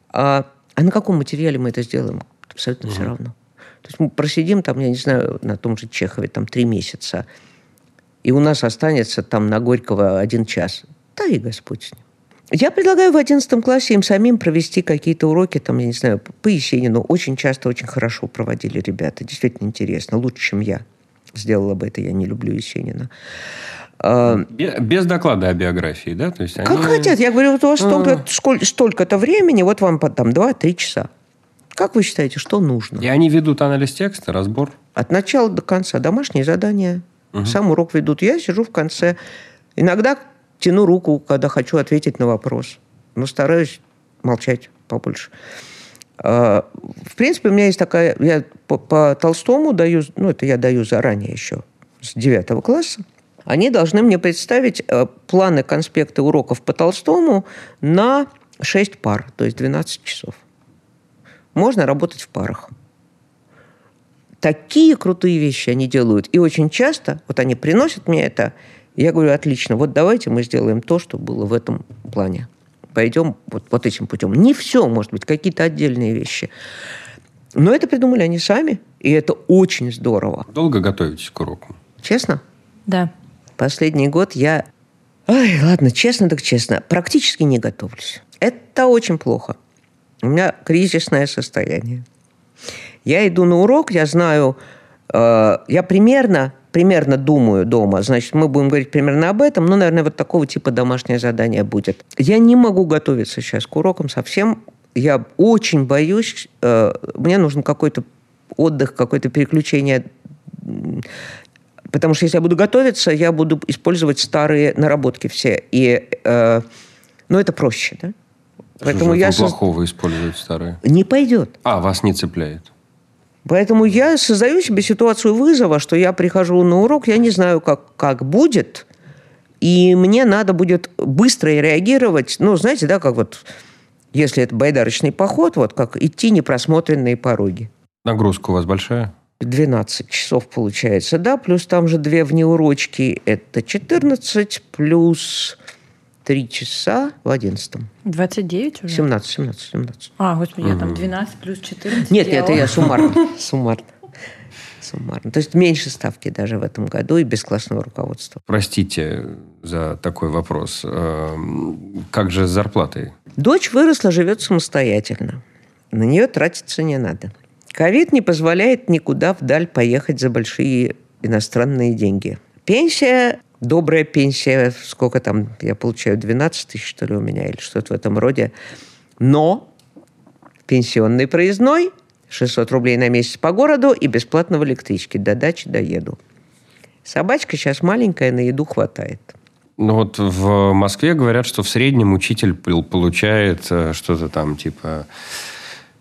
А, а на каком материале мы это сделаем? абсолютно угу. все равно. То есть мы просидим там, я не знаю, на том же Чехове там три месяца, и у нас останется там на Горького один час. Да и Господь с ним. Я предлагаю в 11 классе им самим провести какие-то уроки, там, я не знаю, по Есенину. Очень часто, очень хорошо проводили ребята. Действительно интересно. Лучше, чем я сделала бы это. Я не люблю Есенина. А, без доклада о биографии, да? То есть они... Как хотят. Я говорю, вот у вас столько, а. столько-то времени, вот вам там 2-3 часа. Как вы считаете, что нужно? И они ведут анализ текста, разбор? От начала до конца. Домашние задания. Угу. Сам урок ведут. Я сижу в конце. Иногда тяну руку, когда хочу ответить на вопрос. Но стараюсь молчать побольше. А, в принципе, у меня есть такая... Я по, по Толстому даю... Ну, это я даю заранее еще, с девятого класса. Они должны мне представить э, планы конспекты уроков по Толстому на 6 пар, то есть 12 часов. Можно работать в парах. Такие крутые вещи они делают. И очень часто, вот они приносят мне это, я говорю, отлично, вот давайте мы сделаем то, что было в этом плане. Пойдем вот, вот этим путем. Не все, может быть, какие-то отдельные вещи. Но это придумали они сами, и это очень здорово. Долго готовитесь к уроку? Честно? Да. Последний год я... Ай, ладно, честно так честно, практически не готовлюсь. Это очень плохо. У меня кризисное состояние. Я иду на урок, я знаю, я примерно, примерно думаю дома, значит, мы будем говорить примерно об этом, ну, наверное, вот такого типа домашнее задание будет. Я не могу готовиться сейчас к урокам совсем. Я очень боюсь, э, мне нужен какой-то отдых, какое-то переключение Потому что если я буду готовиться, я буду использовать старые наработки все. И, э, ну, это проще, да? Поэтому я плохого соз... использовать старые? Не пойдет. А, вас не цепляет? Поэтому я создаю себе ситуацию вызова, что я прихожу на урок, я не знаю, как, как будет, и мне надо будет быстро реагировать. Ну, знаете, да, как вот, если это байдарочный поход, вот как идти непросмотренные пороги. Нагрузка у вас большая? 12 часов получается, да, плюс там же две внеурочки, это 14, плюс 3 часа в 11. 29 уже? 17, 17, 17. А, господи, угу. я там 12 плюс 14 Нет, делала. это я суммарно. Суммарно. Суммарно. То есть меньше ставки даже в этом году и без классного руководства. Простите за такой вопрос. Эм, как же с зарплатой? Дочь выросла, живет самостоятельно. На нее тратиться не надо. Ковид не позволяет никуда вдаль поехать за большие иностранные деньги. Пенсия, добрая пенсия, сколько там я получаю, 12 тысяч, что ли, у меня, или что-то в этом роде. Но пенсионный проездной, 600 рублей на месяц по городу и бесплатно в электричке. До дачи доеду. Собачка сейчас маленькая, на еду хватает. Ну вот в Москве говорят, что в среднем учитель получает э, что-то там типа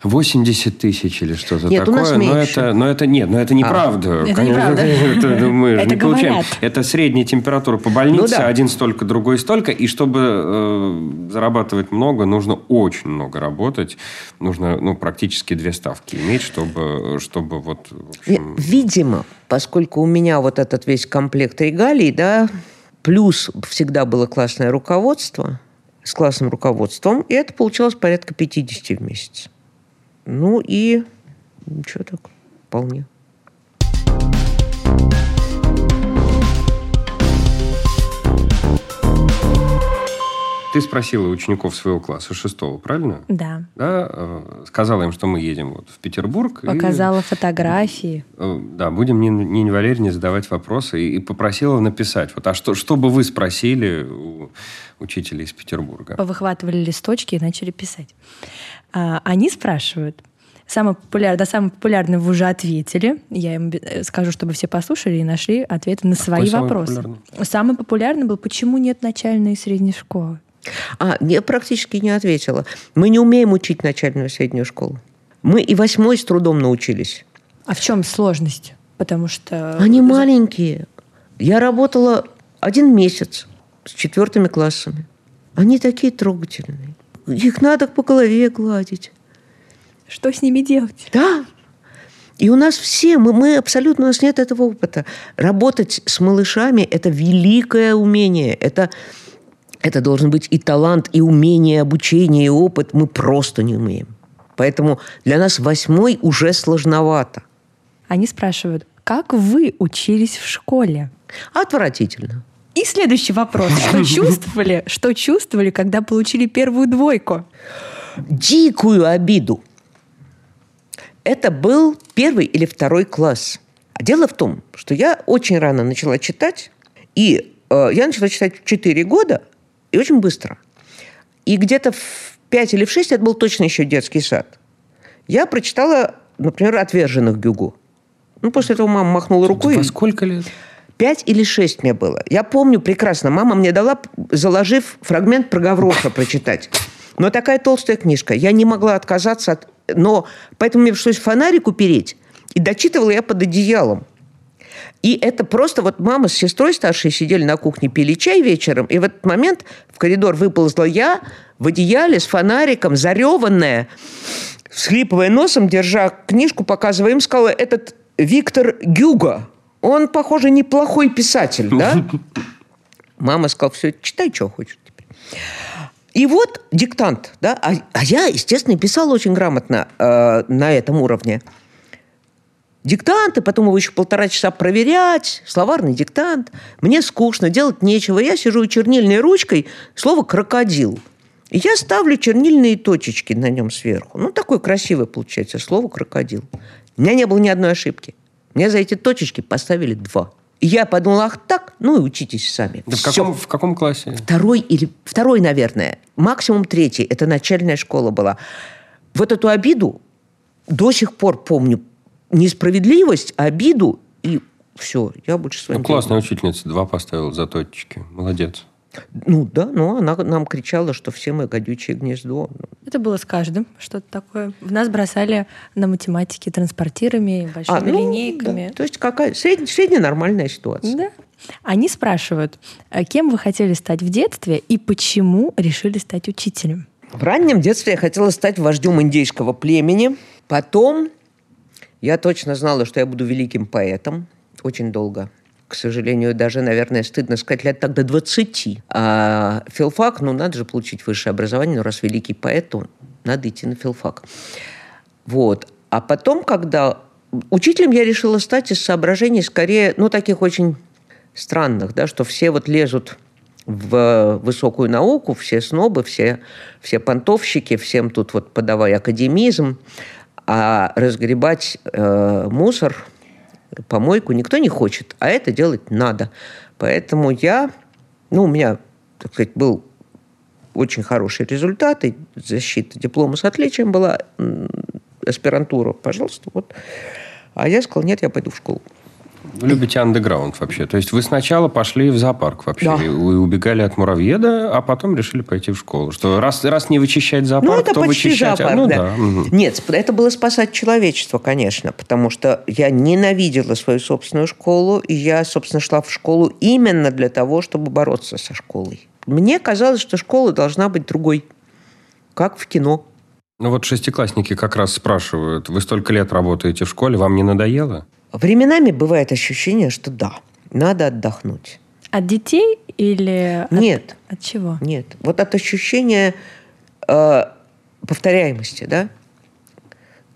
80 тысяч или что-то нет, такое. Но меньше. это, но это нет, но это неправда. А. Это неправда. Это, мы это не говорят. получаем. Это средняя температура по больнице, ну, да. один столько, другой столько. И чтобы э, зарабатывать много, нужно очень много работать. Нужно ну, практически две ставки иметь, чтобы, чтобы вот... Общем... Видимо, поскольку у меня вот этот весь комплект регалий, да, плюс всегда было классное руководство, с классным руководством, и это получалось порядка 50 в месяц. Ну и ничего так, вполне. Ты спросила учеников своего класса шестого, правильно? Да. Да, э, сказала им, что мы едем вот в Петербург. Показала и, фотографии. Э, да, будем Нине, Нине Валерьевне задавать вопросы и, и попросила написать. Вот, а что, что бы вы спросили у учителя из Петербурга? Повыхватывали листочки и начали писать. А, они спрашивают, Самый популярный, да, самый популярный вы уже ответили. Я им э, скажу, чтобы все послушали и нашли ответы на свои Какой вопросы. Самый популярный? самый популярный был, почему нет начальной и средней школы? А, я практически не ответила. Мы не умеем учить начальную и среднюю школу. Мы и восьмой с трудом научились. А в чем сложность? Потому что... Они маленькие. Я работала один месяц с четвертыми классами. Они такие трогательные. Их надо по голове гладить. Что с ними делать? Да. И у нас все, мы, мы абсолютно, у нас нет этого опыта. Работать с малышами – это великое умение. Это, это должен быть и талант, и умение, обучение, и опыт. Мы просто не умеем. Поэтому для нас восьмой уже сложновато. Они спрашивают, как вы учились в школе? Отвратительно. И следующий вопрос. Что чувствовали, что чувствовали, когда получили первую двойку? Дикую обиду. Это был первый или второй класс. А дело в том, что я очень рано начала читать, и э, я начала читать в 4 года, и очень быстро. И где-то в 5 или в 6, это был точно еще детский сад, я прочитала, например, «Отверженных Гюгу». Ну, после этого мама махнула рукой. Во сколько лет? Пять или шесть мне было. Я помню прекрасно. Мама мне дала, заложив фрагмент про Гавроша прочитать. Но такая толстая книжка. Я не могла отказаться от... Но поэтому мне пришлось фонарик упереть. И дочитывала я под одеялом. И это просто вот мама с сестрой старшей сидели на кухне, пили чай вечером, и в этот момент в коридор выползла я в одеяле с фонариком, зареванная, всхлипывая носом, держа книжку, показывая им, сказала, этот Виктор Гюго, он, похоже, неплохой писатель, да? Мама сказала, все, читай, что хочешь теперь. И вот диктант, да, а, а я, естественно, писала очень грамотно э, на этом уровне диктанты, потом его еще полтора часа проверять, словарный диктант. Мне скучно, делать нечего. Я сижу чернильной ручкой, слово «крокодил». И я ставлю чернильные точечки на нем сверху. Ну, такое красивое получается слово «крокодил». У меня не было ни одной ошибки. Мне за эти точечки поставили два. Я подумала, ах так, ну и учитесь сами. Да в, каком, в каком классе? Второй или второй, наверное. Максимум третий. Это начальная школа была. Вот эту обиду до сих пор помню несправедливость, обиду, и все, я больше своим... Ну, классная учительница, два поставила за точки. Молодец. Ну да, но она нам кричала, что все мы гадючее гнездо. Это было с каждым что-то такое. В нас бросали на математике транспортирами, большими а, ну, линейками. Да. То есть какая средняя, средняя нормальная ситуация. Да. Они спрашивают, а кем вы хотели стать в детстве и почему решили стать учителем? В раннем детстве я хотела стать вождем индейского племени. Потом я точно знала, что я буду великим поэтом очень долго. К сожалению, даже, наверное, стыдно сказать, лет так до 20. А филфак, ну, надо же получить высшее образование, но раз великий поэт, то надо идти на филфак. Вот. А потом, когда... Учителем я решила стать из соображений скорее, ну, таких очень странных, да, что все вот лезут в высокую науку, все снобы, все, все понтовщики, всем тут вот подавай академизм. А разгребать э, мусор, помойку никто не хочет, а это делать надо. Поэтому я, ну, у меня, так сказать, был очень хороший результат, и защита диплома с отличием была, аспирантура, пожалуйста, вот. А я сказал, нет, я пойду в школу. Любите андеграунд вообще. То есть вы сначала пошли в зоопарк вообще. Да. Вы убегали от муравьеда, а потом решили пойти в школу. Что раз, раз не вычищать зоопарк, ну, это то почти вычищать... Зоопарк, ну, да. да. Угу. Нет, это было спасать человечество, конечно. Потому что я ненавидела свою собственную школу. И я, собственно, шла в школу именно для того, чтобы бороться со школой. Мне казалось, что школа должна быть другой. Как в кино. Ну вот шестиклассники как раз спрашивают, вы столько лет работаете в школе, вам не надоело? Временами бывает ощущение, что да, надо отдохнуть. От детей или нет? От чего? Нет, вот от ощущения э, повторяемости, да.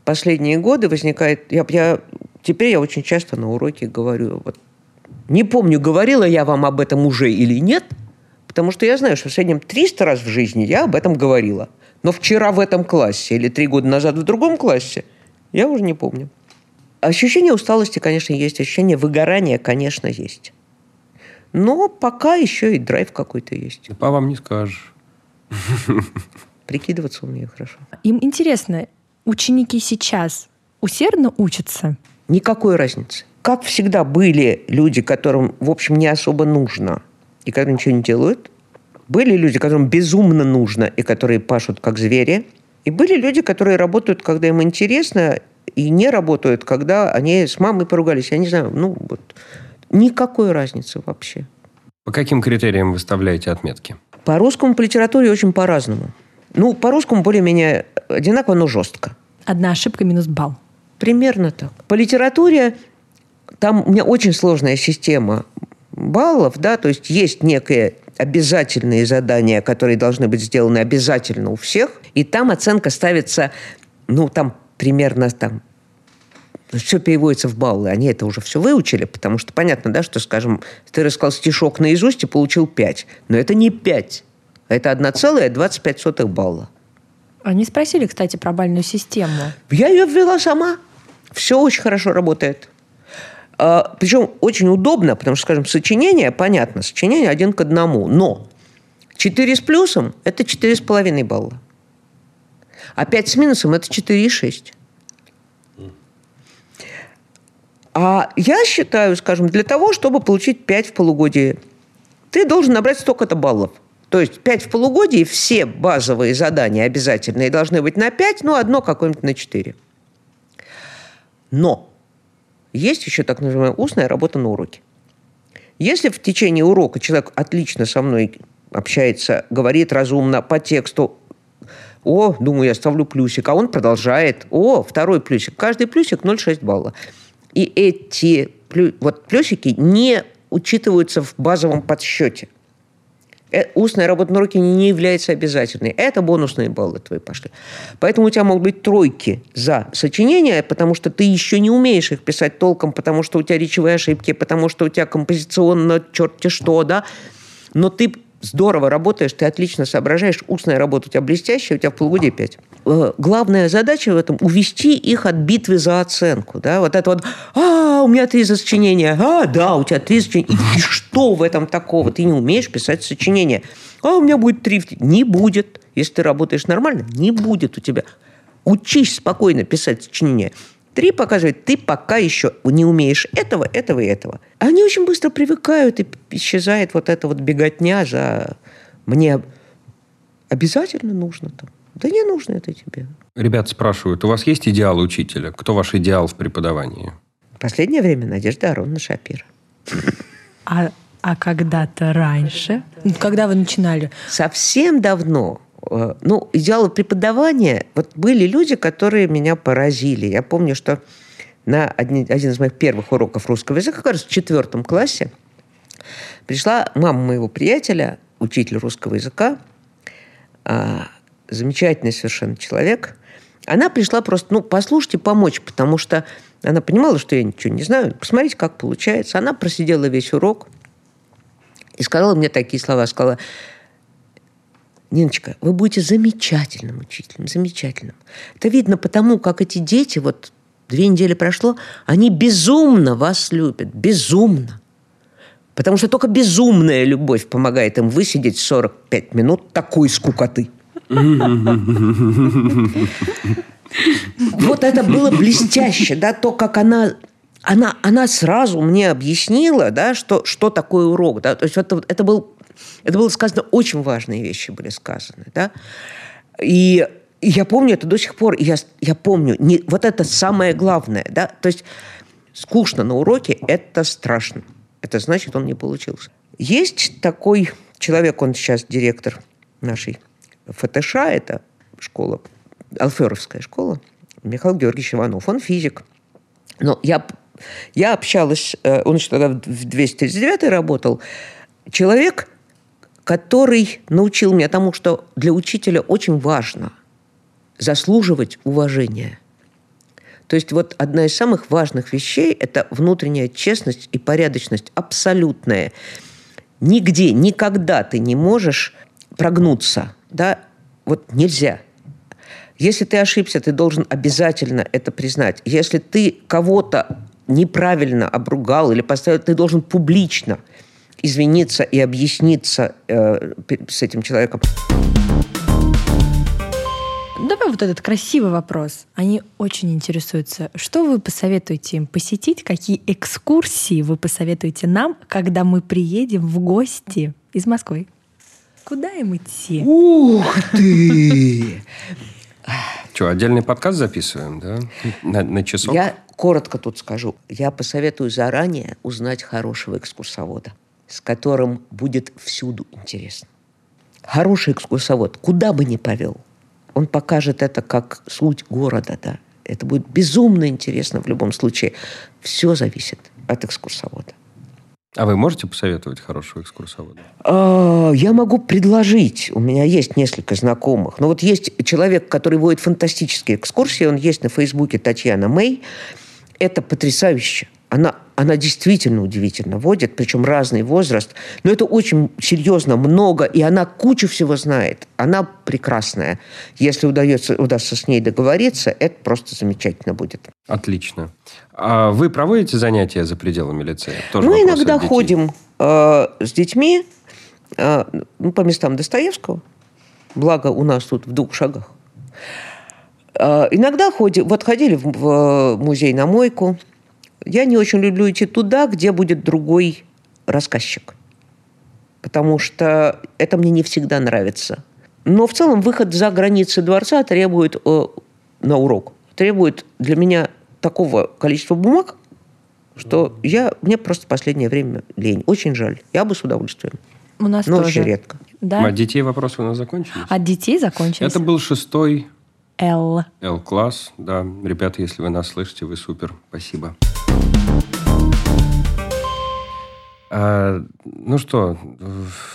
Последние годы возникает, я, я теперь я очень часто на уроке говорю, вот не помню, говорила я вам об этом уже или нет, потому что я знаю, что в среднем 300 раз в жизни я об этом говорила. Но вчера в этом классе или три года назад в другом классе я уже не помню. Ощущение усталости, конечно, есть. Ощущение выгорания, конечно, есть. Но пока еще и драйв какой-то есть. По вам не скажешь. Прикидываться умею хорошо. Им интересно, ученики сейчас усердно учатся? Никакой разницы. Как всегда были люди, которым, в общем, не особо нужно, и которые ничего не делают. Были люди, которым безумно нужно, и которые пашут как звери. И были люди, которые работают, когда им интересно, и не работают, когда они с мамой поругались. Я не знаю, ну вот никакой разницы вообще. По каким критериям выставляете отметки? По русскому, по литературе очень по-разному. Ну, по русскому более-менее одинаково, но жестко. Одна ошибка минус балл. Примерно так. По литературе там у меня очень сложная система баллов, да, то есть есть некие обязательные задания, которые должны быть сделаны обязательно у всех, и там оценка ставится, ну, там примерно там все переводится в баллы. Они это уже все выучили, потому что понятно, да, что, скажем, ты рассказал стишок наизусть и получил 5. Но это не 5. Это 1,25 балла. Они спросили, кстати, про бальную систему. Я ее ввела сама. Все очень хорошо работает. А, причем очень удобно, потому что, скажем, сочинение, понятно, сочинение один к одному. Но 4 с плюсом – это 4,5 балла. А 5 с минусом – это 4,6. А я считаю, скажем, для того, чтобы получить 5 в полугодии, ты должен набрать столько-то баллов. То есть 5 в полугодии, все базовые задания обязательные должны быть на 5, ну, одно какое-нибудь на 4. Но есть еще так называемая устная работа на уроке. Если в течение урока человек отлично со мной общается, говорит разумно по тексту, о, думаю, я ставлю плюсик, а он продолжает, о, второй плюсик. Каждый плюсик 0,6 балла. И эти вот плюсики не учитываются в базовом подсчете. Э, устная работа на руки не является обязательной. Это бонусные баллы твои пошли. Поэтому у тебя могут быть тройки за сочинение, потому что ты еще не умеешь их писать толком, потому что у тебя речевые ошибки, потому что у тебя композиционно черти что, да. Но ты здорово работаешь, ты отлично соображаешь, устная работа у тебя блестящая, у тебя в полугодие 5. Э, главная задача в этом – увести их от битвы за оценку. Да? Вот это вот, а, у меня три сочинения, а, да, у тебя три сочинения. И, и что в этом такого? Ты не умеешь писать сочинения. А, у меня будет три. Не будет. Если ты работаешь нормально, не будет у тебя. Учись спокойно писать сочинения. Три показывает, ты пока еще не умеешь этого, этого и этого. Они очень быстро привыкают, и исчезает вот эта вот беготня за «мне обязательно нужно там». Да не нужно это тебе. Ребят спрашивают, у вас есть идеал учителя? Кто ваш идеал в преподавании? В последнее время Надежда Ароновна Шапира. А, а когда-то раньше? Когда вы начинали? Совсем давно ну, идеалы преподавания, вот были люди, которые меня поразили. Я помню, что на один, один из моих первых уроков русского языка, как раз в четвертом классе, пришла мама моего приятеля, учитель русского языка, а, замечательный совершенно человек. Она пришла просто, ну, послушать и помочь, потому что она понимала, что я ничего не знаю. Посмотрите, как получается. Она просидела весь урок и сказала мне такие слова. Сказала, Ниночка, вы будете замечательным учителем, замечательным. Это видно потому, как эти дети, вот две недели прошло, они безумно вас любят, безумно. Потому что только безумная любовь помогает им высидеть 45 минут такой скукоты. Вот это было блестяще, да, то, как она она, она сразу мне объяснила, да, что, что такое урок. Да? То есть это, это был это было сказано, очень важные вещи были сказаны. Да? И я помню это до сих пор. Я, я помню, не, вот это самое главное. Да? То есть скучно на уроке – это страшно. Это значит, он не получился. Есть такой человек, он сейчас директор нашей ФТШ, это школа, Алферовская школа, Михаил Георгиевич Иванов. Он физик. Но я, я общалась, э, он еще тогда в 239 работал. Человек, который научил меня тому, что для учителя очень важно заслуживать уважения. То есть вот одна из самых важных вещей – это внутренняя честность и порядочность абсолютная. Нигде, никогда ты не можешь прогнуться. Да? Вот нельзя. Если ты ошибся, ты должен обязательно это признать. Если ты кого-то неправильно обругал или поставил, ты должен публично – извиниться и объясниться э, с этим человеком. Давай вот этот красивый вопрос. Они очень интересуются. Что вы посоветуете им посетить? Какие экскурсии вы посоветуете нам, когда мы приедем в гости из Москвы? Куда им идти? Ух ты! Что, отдельный подкаст записываем, да? На, на часок? Я коротко тут скажу. Я посоветую заранее узнать хорошего экскурсовода с которым будет всюду интересно. Хороший экскурсовод, куда бы ни повел, он покажет это как суть города, да. Это будет безумно интересно в любом случае. Все зависит от экскурсовода. А вы можете посоветовать хорошего экскурсовода? А, я могу предложить. У меня есть несколько знакомых. Но вот есть человек, который водит фантастические экскурсии. Он есть на Фейсбуке Татьяна Мэй. это потрясающе. Она, она действительно удивительно водит, причем разный возраст. Но это очень серьезно, много, и она кучу всего знает. Она прекрасная. Если удается, удастся с ней договориться, это просто замечательно будет. Отлично. А вы проводите занятия за пределами лицея? Тоже Мы иногда ходим э, с детьми э, ну, по местам Достоевского. Благо у нас тут в двух шагах. Э, иногда ходим, вот ходили в, в музей на мойку – я не очень люблю идти туда, где будет другой рассказчик. Потому что это мне не всегда нравится. Но в целом выход за границы дворца требует э, на урок. Требует для меня такого количества бумаг, что я, мне просто последнее время лень. Очень жаль. Я бы с удовольствием. У нас Но тоже. очень редко. Да? От детей вопросы у нас закончились? От детей закончились. Это был шестой Л. Л-класс, да. Ребята, если вы нас слышите, вы супер. Спасибо. А, ну что,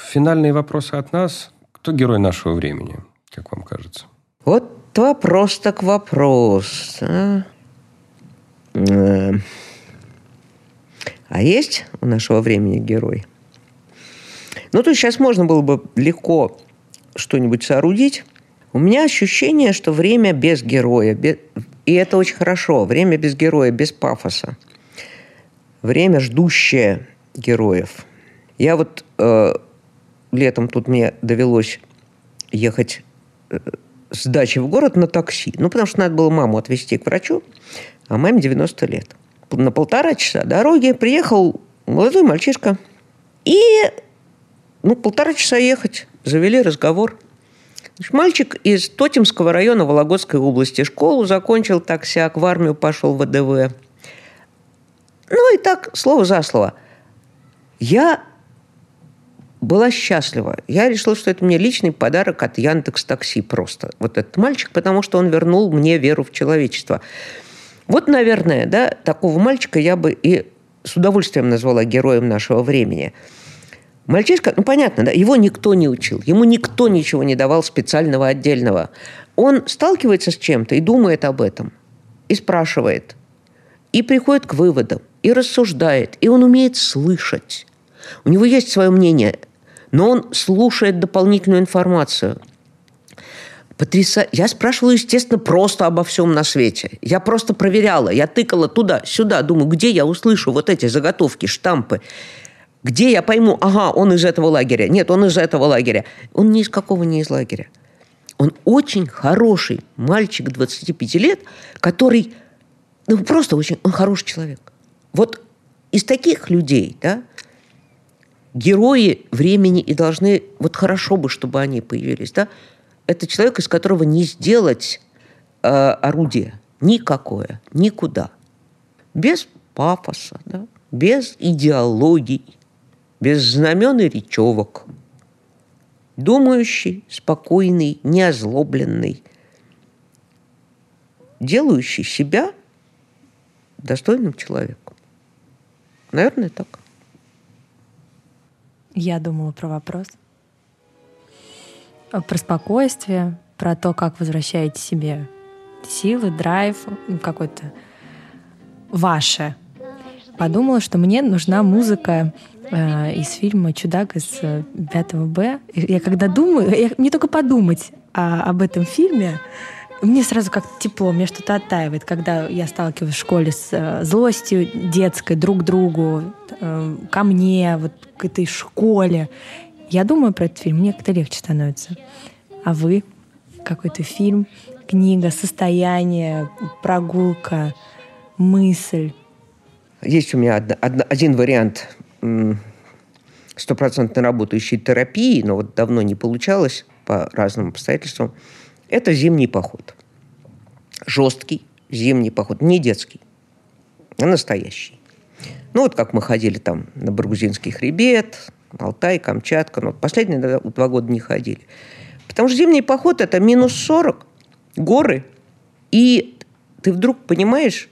финальные вопросы от нас. Кто герой нашего времени, как вам кажется? Вот вопрос так вопрос. А, э, а есть у нашего времени герой? Ну, то есть сейчас можно было бы легко что-нибудь соорудить. У меня ощущение, что время без героя. Без... И это очень хорошо. Время без героя, без пафоса. Время ждущее героев. Я вот э, летом тут мне довелось ехать э, с дачи в город на такси. Ну, потому что надо было маму отвезти к врачу, а маме 90 лет. На полтора часа дороги приехал молодой мальчишка. И, ну, полтора часа ехать. Завели разговор. Значит, мальчик из Тотемского района Вологодской области. Школу закончил таксяк, в армию пошел в ВДВ. Ну и так, слово за слово – я была счастлива. Я решила, что это мне личный подарок от Яндекс Такси просто. Вот этот мальчик, потому что он вернул мне веру в человечество. Вот, наверное, да, такого мальчика я бы и с удовольствием назвала героем нашего времени. Мальчишка, ну понятно, да, его никто не учил, ему никто ничего не давал специального отдельного. Он сталкивается с чем-то и думает об этом, и спрашивает, и приходит к выводам, и рассуждает, и он умеет слышать. У него есть свое мнение, но он слушает дополнительную информацию. Потряса... Я спрашивала, естественно, просто обо всем на свете. Я просто проверяла, я тыкала туда, сюда, думаю, где я услышу вот эти заготовки, штампы. Где я пойму, ага, он из этого лагеря. Нет, он из этого лагеря. Он ни из какого не из лагеря. Он очень хороший мальчик 25 лет, который, ну, просто очень, он хороший человек. Вот из таких людей, да, герои времени и должны, вот хорошо бы, чтобы они появились, да, это человек, из которого не сделать э, орудие никакое, никуда. Без пафоса, да, без идеологий, без знамен и речевок. Думающий, спокойный, неозлобленный, делающий себя достойным человеком. Наверное, так. Я думала про вопрос. Про спокойствие, про то, как возвращаете себе силы, драйв, какой-то ваше. Подумала, что мне нужна музыка э, из фильма «Чудак» из 5 э, Б. Я когда думаю, я, мне только подумать о, об этом фильме, мне сразу как тепло, мне что-то оттаивает, когда я сталкиваюсь в школе с э, злостью детской друг другу, э, ко мне, вот к этой школе. Я думаю про этот фильм, мне как-то легче становится. А вы? Какой-то фильм, книга, состояние, прогулка, мысль? Есть у меня од, од, один вариант стопроцентно работающей терапии, но вот давно не получалось по разным обстоятельствам – это зимний поход. Жесткий зимний поход, не детский, а настоящий. Ну, вот как мы ходили там на Баргузинский хребет, Алтай, Камчатка. Но последние два года не ходили. Потому что зимний поход – это минус 40, горы. И ты вдруг понимаешь,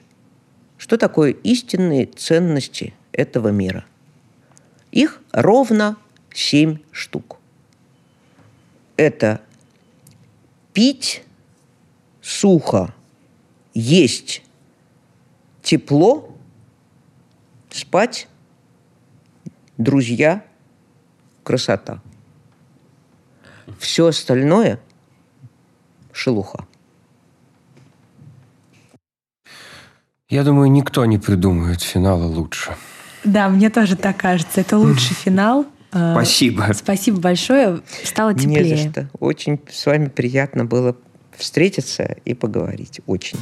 что такое истинные ценности этого мира. Их ровно семь штук. Это пить сухо, есть тепло, спать, друзья, красота. Все остальное – шелуха. Я думаю, никто не придумает финала лучше. Да, мне тоже так кажется. Это лучший финал. Э, Спасибо. Спасибо большое. Стало теплее. Не за что. Очень с вами приятно было встретиться и поговорить. Очень.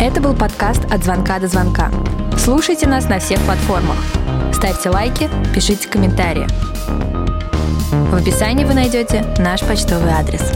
Это был подкаст «От звонка до звонка». Слушайте нас на всех платформах. Ставьте лайки, пишите комментарии. В описании вы найдете наш почтовый адрес.